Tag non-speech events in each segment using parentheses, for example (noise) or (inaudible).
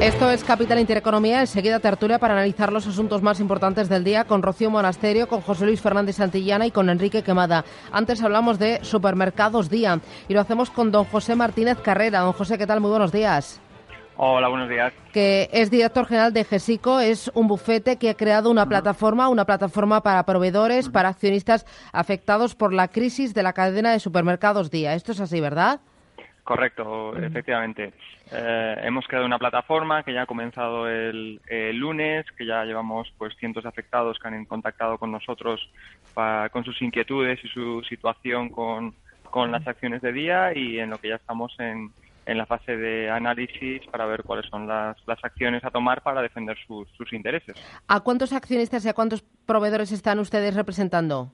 Esto es Capital Intereconomía, enseguida tertulia para analizar los asuntos más importantes del día con Rocío Monasterio, con José Luis Fernández Santillana y con Enrique Quemada. Antes hablamos de Supermercados Día y lo hacemos con don José Martínez Carrera. Don José, ¿qué tal? Muy buenos días. Hola, buenos días. Que es director general de GESICO, es un bufete que ha creado una plataforma, una plataforma para proveedores, para accionistas afectados por la crisis de la cadena de supermercados Día. Esto es así, ¿verdad? Correcto, efectivamente. Eh, hemos creado una plataforma que ya ha comenzado el, lunes, que ya llevamos pues cientos de afectados que han contactado con nosotros con sus inquietudes y su situación con, con las acciones de día y en lo que ya estamos en, en la fase de análisis para ver cuáles son las, las acciones a tomar para defender sus, sus intereses. ¿A cuántos accionistas y a cuántos proveedores están ustedes representando?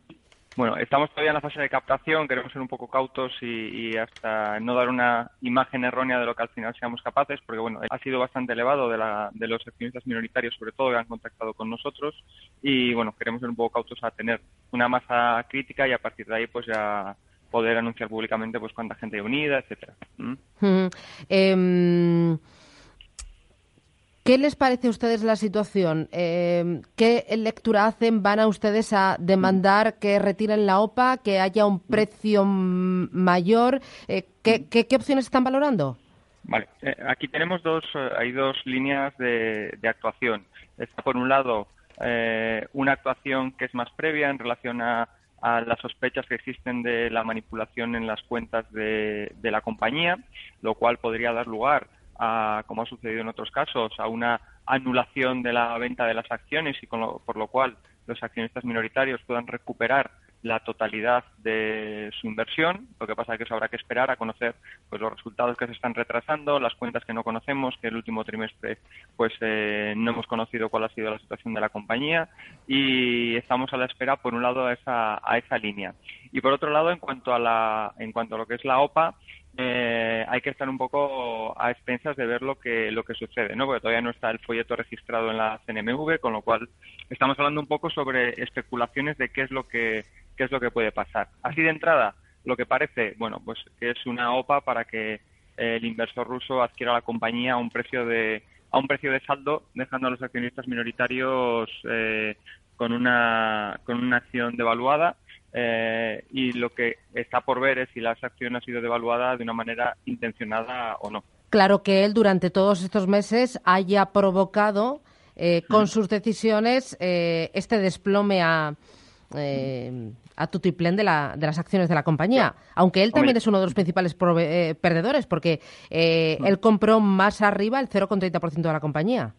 Bueno, estamos todavía en la fase de captación, queremos ser un poco cautos y, hasta no dar una imagen errónea de lo que al final seamos capaces, porque bueno, ha sido bastante elevado de, la, de los accionistas minoritarios, sobre todo, que han contactado con nosotros y bueno, queremos ser un poco cautos a tener una masa crítica y a partir de ahí pues ya poder anunciar públicamente pues cuánta gente hay unida, etcétera. ¿Mm? (laughs) Em, ¿Qué les parece a ustedes la situación? Em, ¿Qué lectura hacen? ¿Van a ustedes a demandar que retiren la OPA, que haya un precio mayor? Eh, ¿qué, opciones están valorando? Vale, eh, aquí tenemos dos, eh, hay dos líneas de, de actuación. Está por un lado una actuación que es más previa en relación a las sospechas que existen de la manipulación en las cuentas de, la compañía, lo cual podría dar lugar como ha sucedido en otros casos, a una anulación de la venta de las acciones y por lo cual los accionistas minoritarios puedan recuperar la totalidad de su inversión. Lo que pasa es que eso habrá que esperar a conocer pues los resultados que se están retrasando, las cuentas que no conocemos, que el último trimestre pues eh, no hemos conocido cuál ha sido la situación de la compañía y estamos a la espera por un lado a esa, a esa línea. Y por otro lado, en cuanto a la en cuanto a lo que es la OPA, eh, hay que estar un poco a expensas de ver lo que lo que sucede, ¿no? Porque todavía no está el folleto registrado en la CNMV, con lo cual estamos hablando un poco sobre especulaciones de qué es lo que qué es lo que puede pasar. Así de entrada, lo que parece, bueno, pues que es una OPA para que el inversor ruso adquiera la compañía a un precio de a un precio de saldo, dejando a los accionistas minoritarios eh, con una con una acción devaluada eh, y lo que está por ver es si la acción ha sido devaluada de una manera intencionada o no. Claro que él durante todos estos meses haya provocado eh, con sus decisiones este desplome a eh, a tutiplén de, la, de las acciones de la compañía. Aunque él también es uno de los principales eh, perdedores, porque eh, él compró más arriba el 0,30% de la compañía.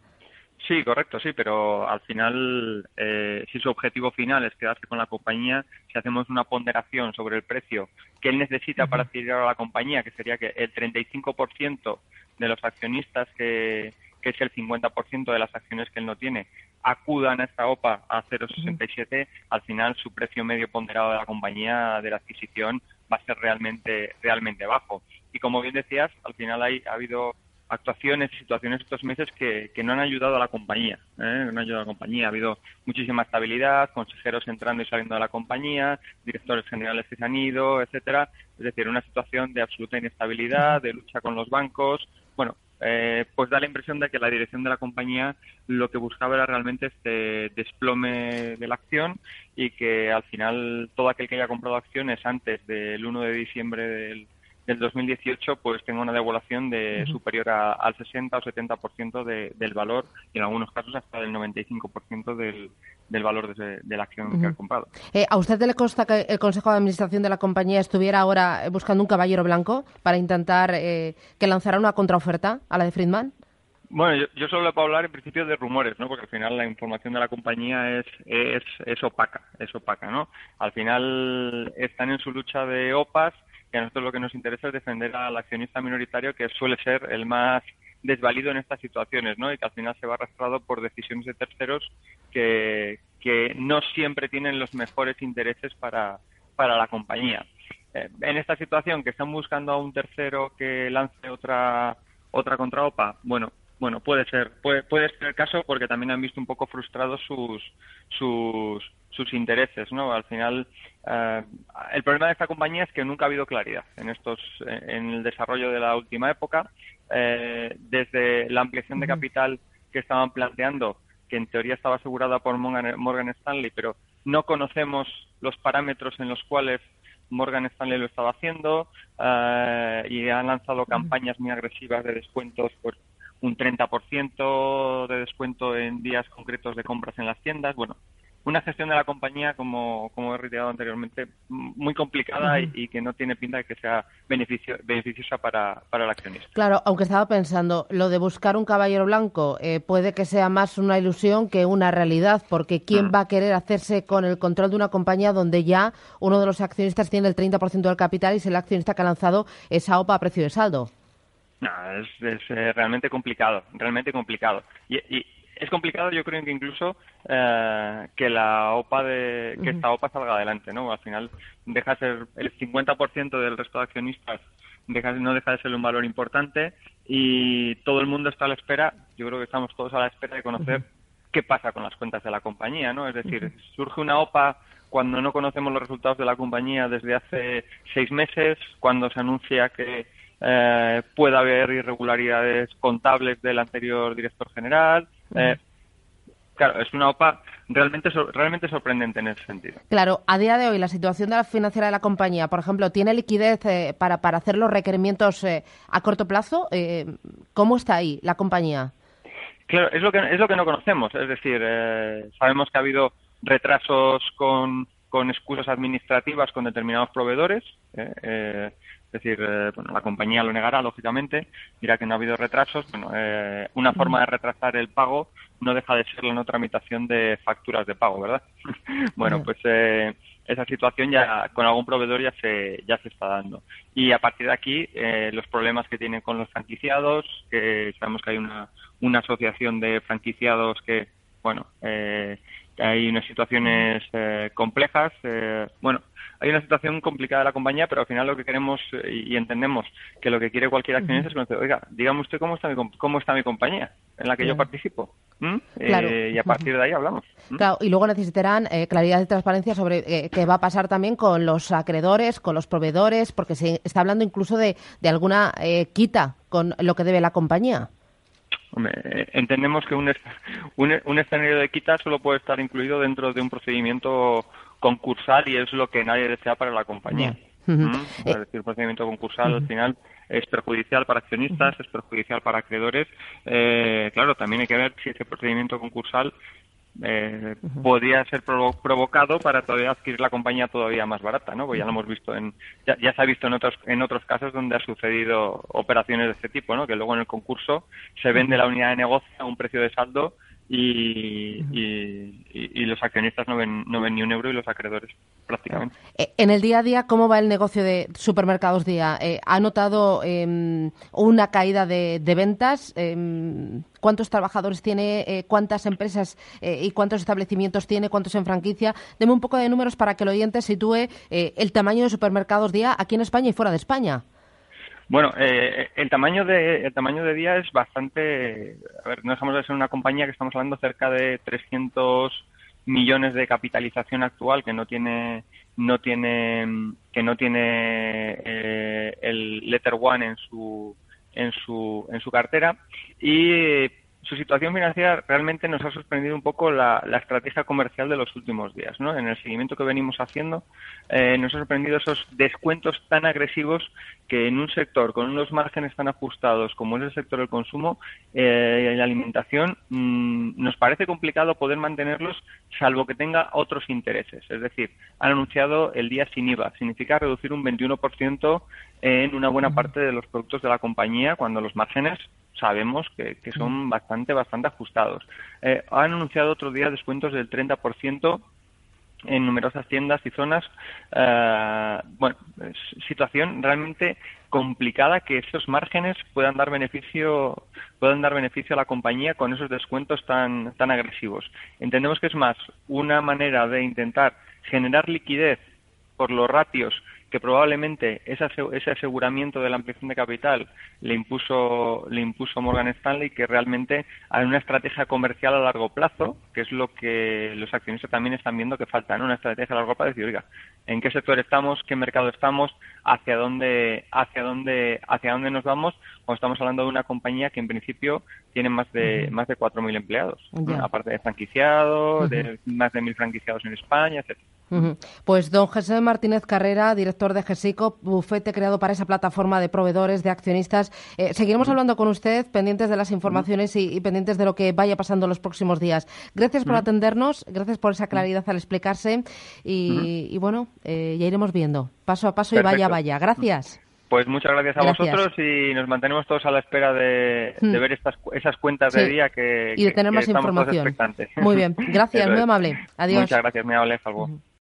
Sí, correcto, sí, pero al final, eh, si su objetivo final es quedarse con la compañía, si hacemos una ponderación sobre el precio que él necesita para adquirir a la compañía, que sería que el 35% de los accionistas, que, que es el 50% de las acciones que él no tiene, acudan a esta OPA a 0,67, al final su precio medio ponderado de la compañía de la adquisición va a ser realmente, realmente bajo. Y como bien decías, al final hay, ha habido actuaciones y situaciones estos meses que, que no han ayudado a la compañía. ¿eh? No han ayudado a la compañía. Ha habido muchísima estabilidad, consejeros entrando y saliendo de la compañía, directores generales que se han ido, etcétera. Es decir, una situación de absoluta inestabilidad, de lucha con los bancos. Bueno, eh, pues da la impresión de que la dirección de la compañía lo que buscaba era realmente este desplome de la acción y que al final todo aquel que haya comprado acciones antes del 1 de diciembre del, del 2018 pues tenga una devaluación de superior al 60 o 70% de, del valor y en algunos casos hasta del 95% del, del valor de, la acción que ha comprado. Eh, ¿A usted le consta que el Consejo de Administración de la compañía estuviera ahora buscando un caballero blanco para intentar eh, que lanzara una contraoferta a la de Friedman? Bueno, yo, solo le puedo hablar en principio de rumores, ¿no? Porque al final la información de la compañía es, es, es opaca, es opaca, ¿no? Al final están en su lucha de OPAs, que a nosotros lo que nos interesa es defender al accionista minoritario, que suele ser el más desvalido en estas situaciones, ¿no? Y que al final se va arrastrado por decisiones de terceros que, que no siempre tienen los mejores intereses para, para la compañía. Eh, en esta situación que están buscando a un tercero que lance otra otra OPA, bueno, bueno, puede ser, puede, puede ser el caso porque también han visto un poco frustrados sus, sus, sus intereses, ¿no? Al final, eh, el problema de esta compañía es que nunca ha habido claridad en estos, en el desarrollo de la última época, eh, desde la ampliación de capital que estaban planteando, que en teoría estaba asegurada por Morgan, Stanley, pero no conocemos los parámetros en los cuales Morgan Stanley lo estaba haciendo eh, y han lanzado campañas muy agresivas de descuentos por un 30% de descuento en días concretos de compras en las tiendas. Bueno, una gestión de la compañía, como, como he reiterado anteriormente, muy complicada y, que no tiene pinta de que sea beneficio, beneficiosa para, para el accionista. Claro, aunque estaba pensando, lo de buscar un caballero blanco eh, puede que sea más una ilusión que una realidad, porque ¿quién mm. va a querer hacerse con el control de una compañía donde ya uno de los accionistas tiene el 30% del capital y es el accionista que ha lanzado esa OPA a precio de saldo? No, es, eh, realmente complicado, realmente complicado. Y, es complicado, yo creo que incluso eh, que la OPA de que esta OPA salga adelante, ¿no? Al final deja de ser el 50% del resto de accionistas deja, no deja de ser un valor importante y todo el mundo está a la espera. Yo creo que estamos todos a la espera de conocer qué pasa con las cuentas de la compañía, ¿no? Es decir, surge una OPA cuando no conocemos los resultados de la compañía desde hace seis meses, cuando se anuncia que eh, puede haber irregularidades contables del anterior director general. Eh, claro, es una OPA realmente realmente sorprendente en ese sentido. Claro, a día de hoy la situación de la financiera de la compañía, por ejemplo, ¿tiene liquidez eh, para, para hacer los requerimientos eh, a corto plazo? ¿Cómo está ahí la compañía? Claro, es lo que, es lo que no conocemos. Es decir, sabemos que ha habido retrasos con, con excusas administrativas con determinados proveedores. Eh, es decir, eh, bueno, la compañía lo negará, lógicamente, dirá que no ha habido retrasos. Bueno, eh, una forma de retrasar el pago no deja de ser la no tramitación de facturas de pago, ¿verdad? (laughs) bueno, pues eh, esa situación ya con algún proveedor ya se ya se está dando. Y a partir de aquí, los problemas que tienen con los franquiciados, que sabemos que hay una, una asociación de franquiciados que, bueno, hay unas situaciones complejas. bueno, hay una situación complicada de la compañía, pero al final lo que queremos eh, y entendemos que lo que quiere cualquier accionista es conocer, oiga, dígame usted cómo está mi, cómo está mi compañía en la que yo participo. Eh, y a partir de ahí hablamos. Claro, y luego necesitarán eh, claridad y transparencia sobre qué va a pasar también con los acreedores, con los proveedores, porque se está hablando incluso de, de alguna quita con lo que debe la compañía. Entendemos que un, un, un, escenario de quita solo puede estar incluido dentro de un procedimiento concursal y es lo que nadie desea para la compañía. ¿Mm? Es decir, el procedimiento concursal al final es perjudicial para accionistas, es perjudicial para acreedores. Eh, claro, también hay que ver si ese procedimiento concursal eh, podría ser provocado para todavía adquirir la compañía todavía más barata, ¿no? Porque ya lo hemos visto en, ya, ya, se ha visto en otros en otros casos donde ha sucedido operaciones de este tipo, ¿no? Que luego en el concurso se vende la unidad de negocio a un precio de saldo y, y, los accionistas no ven, no ven ni un euro y los acreedores prácticamente. Eh, en el día a día, ¿cómo va el negocio de supermercados día? Eh, ¿Ha notado em, una caída de, ventas? Em, ¿Cuántos trabajadores tiene? Eh, ¿Cuántas empresas y cuántos establecimientos tiene? ¿Cuántos en franquicia? Deme un poco de números para que el oyente sitúe el tamaño de supermercados día aquí en España y fuera de España. Bueno, eh, el tamaño de el tamaño de día es bastante. A ver, no dejamos de ser una compañía que estamos hablando cerca de 300 millones de capitalización actual que no tiene no tiene que no tiene eh, el letter one en su en su en su cartera y su situación financiera realmente nos ha sorprendido un poco la, estrategia comercial de los últimos días. ¿no? En el seguimiento que venimos haciendo, eh, nos ha sorprendido esos descuentos tan agresivos que en un sector con unos márgenes tan ajustados como es el sector del consumo eh, y la alimentación, mm, nos parece complicado poder mantenerlos salvo que tenga otros intereses. Es decir, han anunciado el día sin IVA. Significa reducir un 21% en una buena parte de los productos de la compañía cuando los márgenes sabemos que, son bastante, bastante ajustados. Eh, han anunciado otro día descuentos del 30% en numerosas tiendas y zonas. Eh, bueno, situación realmente complicada que esos márgenes puedan dar beneficio puedan dar beneficio a la compañía con esos descuentos tan tan agresivos. Entendemos que es más una manera de intentar generar liquidez por los ratios que probablemente ese aseguramiento de la ampliación de capital le impuso, le impuso Morgan Stanley, que realmente hay una estrategia comercial a largo plazo, que es lo que los accionistas también están viendo que falta, ¿no? una estrategia a largo plazo, decir, oiga, ¿en qué sector estamos? ¿Qué mercado estamos? ¿Hacia dónde, hacia dónde, hacia dónde nos vamos? Cuando estamos hablando de una compañía que en principio tiene más de, más de 4.000 empleados, aparte de franquiciados, de más de 1.000 franquiciados en España, etcétera. Pues don José Martínez Carrera, director de GESICO, bufete creado para esa plataforma de proveedores, de accionistas. Eh, seguiremos hablando con usted, pendientes de las informaciones y, pendientes de lo que vaya pasando en los próximos días. Gracias por atendernos, gracias por esa claridad al explicarse y, bueno, eh, ya iremos viendo, paso a paso y vaya, vaya. Gracias. Pues muchas gracias a vosotros y nos mantenemos todos a la espera de, ver estas, esas cuentas de día que, y de tener más información. Muy bien, (laughs) gracias, muy amable. Adiós. Muchas gracias, muy amable. Hasta